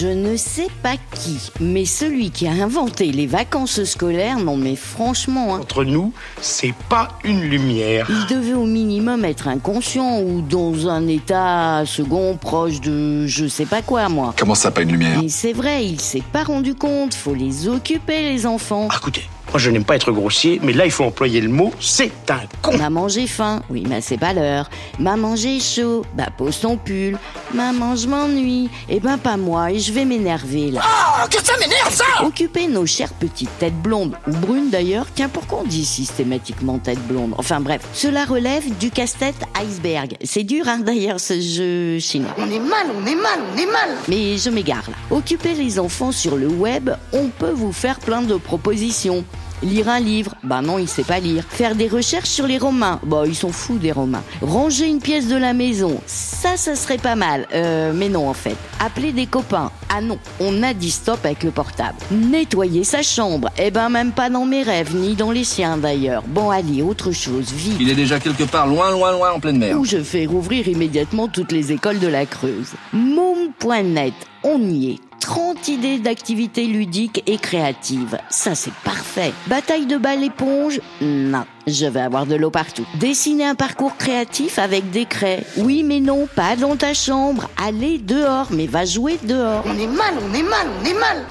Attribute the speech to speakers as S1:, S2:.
S1: Je ne sais pas qui, mais celui qui a inventé les vacances scolaires, non mais franchement, hein,
S2: Entre nous, c'est pas une lumière.
S1: il devait au minimum être inconscient ou dans un état second proche de je sais pas quoi moi.
S3: Comment ça, pas une lumière?
S1: Mais c'est vrai, il s'est pas rendu compte, faut les occuper les enfants.
S2: Ah, écoutez, moi je n'aime pas être grossier, mais là il faut employer le mot c'est un con.
S1: Maman j'ai faim, oui mais c'est pas l'heure. Maman j'ai chaud, bah pose ton pull. Maman je m'ennuie, eh ben pas moi et je vais m'énerver là.
S2: Ah, que ça m'énerve ça
S1: Occuper nos chères petites têtes blondes, ou brunes d'ailleurs, tiens pourquoi on dit systématiquement tête blonde Enfin bref, cela relève du casse-tête iceberg. C'est dur hein d'ailleurs ce jeu chinois.
S4: On est mal, on est mal, on est mal.
S1: Mais je m'égare là. Occuper les enfants sur le web, on peut vous faire plein de propositions. Lire un livre, bah non, il sait pas lire. Faire des recherches sur les Romains, bah ils sont fous des Romains. Ranger une pièce de la maison, ça, ça serait pas mal. Euh, mais non en fait. Appeler des copains, ah non, on a dit stop avec le portable. Nettoyer sa chambre, eh ben même pas dans mes rêves, ni dans les siens d'ailleurs. Bon allez, autre chose, vite.
S3: Il est déjà quelque part loin, loin, loin en pleine mer.
S1: Où je fais rouvrir immédiatement toutes les écoles de la Creuse. Moom.net, on y est. 30 idées d'activités ludiques et créatives. Ça, c'est parfait. Bataille de balles éponge Non, je vais avoir de l'eau partout. Dessiner un parcours créatif avec des craies? Oui, mais non, pas dans ta chambre. Allez dehors, mais va jouer dehors.
S4: On est mal, on est mal, on est mal.